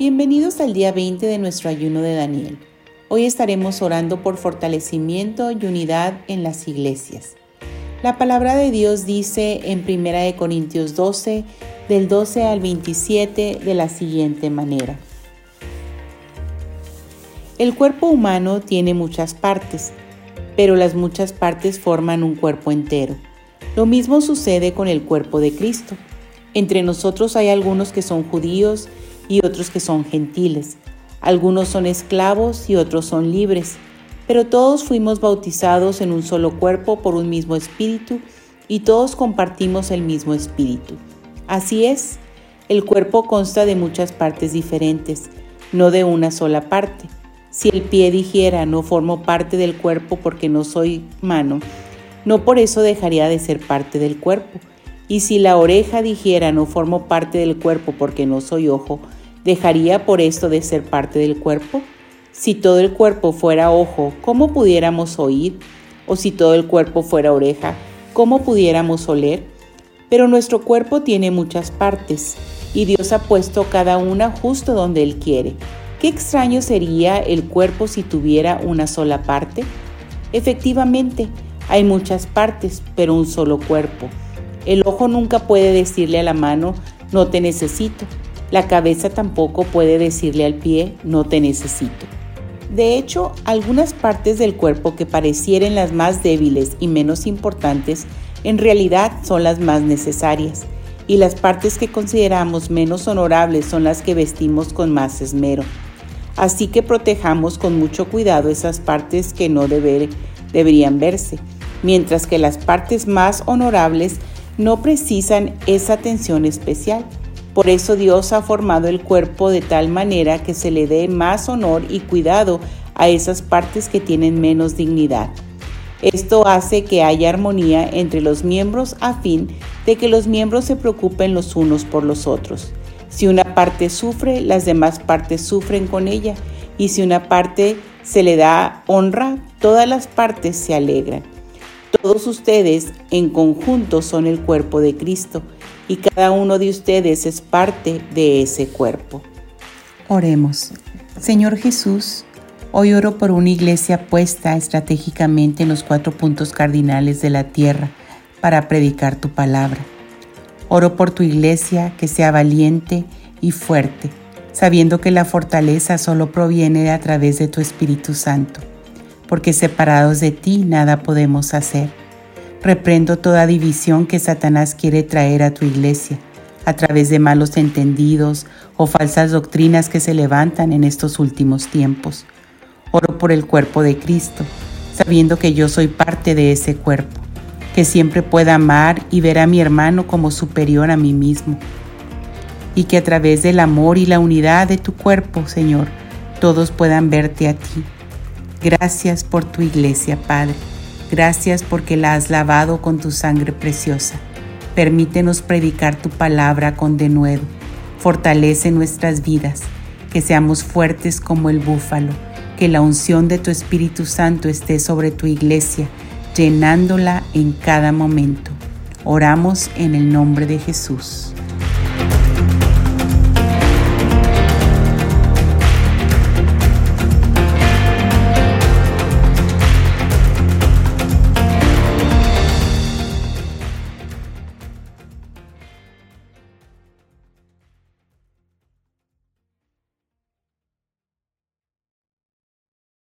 Bienvenidos al día 20 de nuestro ayuno de Daniel. Hoy estaremos orando por fortalecimiento y unidad en las iglesias. La palabra de Dios dice en 1 Corintios 12, del 12 al 27, de la siguiente manera. El cuerpo humano tiene muchas partes, pero las muchas partes forman un cuerpo entero. Lo mismo sucede con el cuerpo de Cristo. Entre nosotros hay algunos que son judíos y otros que son gentiles. Algunos son esclavos y otros son libres, pero todos fuimos bautizados en un solo cuerpo por un mismo espíritu y todos compartimos el mismo espíritu. Así es, el cuerpo consta de muchas partes diferentes, no de una sola parte. Si el pie dijera no formo parte del cuerpo porque no soy mano, no por eso dejaría de ser parte del cuerpo. Y si la oreja dijera no formo parte del cuerpo porque no soy ojo, ¿Dejaría por esto de ser parte del cuerpo? Si todo el cuerpo fuera ojo, ¿cómo pudiéramos oír? O si todo el cuerpo fuera oreja, ¿cómo pudiéramos oler? Pero nuestro cuerpo tiene muchas partes y Dios ha puesto cada una justo donde Él quiere. ¿Qué extraño sería el cuerpo si tuviera una sola parte? Efectivamente, hay muchas partes, pero un solo cuerpo. El ojo nunca puede decirle a la mano, no te necesito, la cabeza tampoco puede decirle al pie, no te necesito. De hecho, algunas partes del cuerpo que parecieran las más débiles y menos importantes, en realidad son las más necesarias, y las partes que consideramos menos honorables son las que vestimos con más esmero. Así que protejamos con mucho cuidado esas partes que no deberían verse, mientras que las partes más honorables no precisan esa atención especial. Por eso Dios ha formado el cuerpo de tal manera que se le dé más honor y cuidado a esas partes que tienen menos dignidad. Esto hace que haya armonía entre los miembros a fin de que los miembros se preocupen los unos por los otros. Si una parte sufre, las demás partes sufren con ella, y si una parte se le da honra, todas las partes se alegran. Todos ustedes en conjunto son el cuerpo de Cristo y cada uno de ustedes es parte de ese cuerpo. Oremos. Señor Jesús, hoy oro por una iglesia puesta estratégicamente en los cuatro puntos cardinales de la tierra para predicar tu palabra. Oro por tu iglesia que sea valiente y fuerte, sabiendo que la fortaleza solo proviene a través de tu Espíritu Santo, porque separados de ti nada podemos hacer. Reprendo toda división que Satanás quiere traer a tu iglesia a través de malos entendidos o falsas doctrinas que se levantan en estos últimos tiempos. Oro por el cuerpo de Cristo, sabiendo que yo soy parte de ese cuerpo, que siempre pueda amar y ver a mi hermano como superior a mí mismo, y que a través del amor y la unidad de tu cuerpo, Señor, todos puedan verte a ti. Gracias por tu iglesia, Padre. Gracias porque la has lavado con tu sangre preciosa. Permítenos predicar tu palabra con denuedo. Fortalece nuestras vidas, que seamos fuertes como el búfalo, que la unción de tu Espíritu Santo esté sobre tu iglesia, llenándola en cada momento. Oramos en el nombre de Jesús.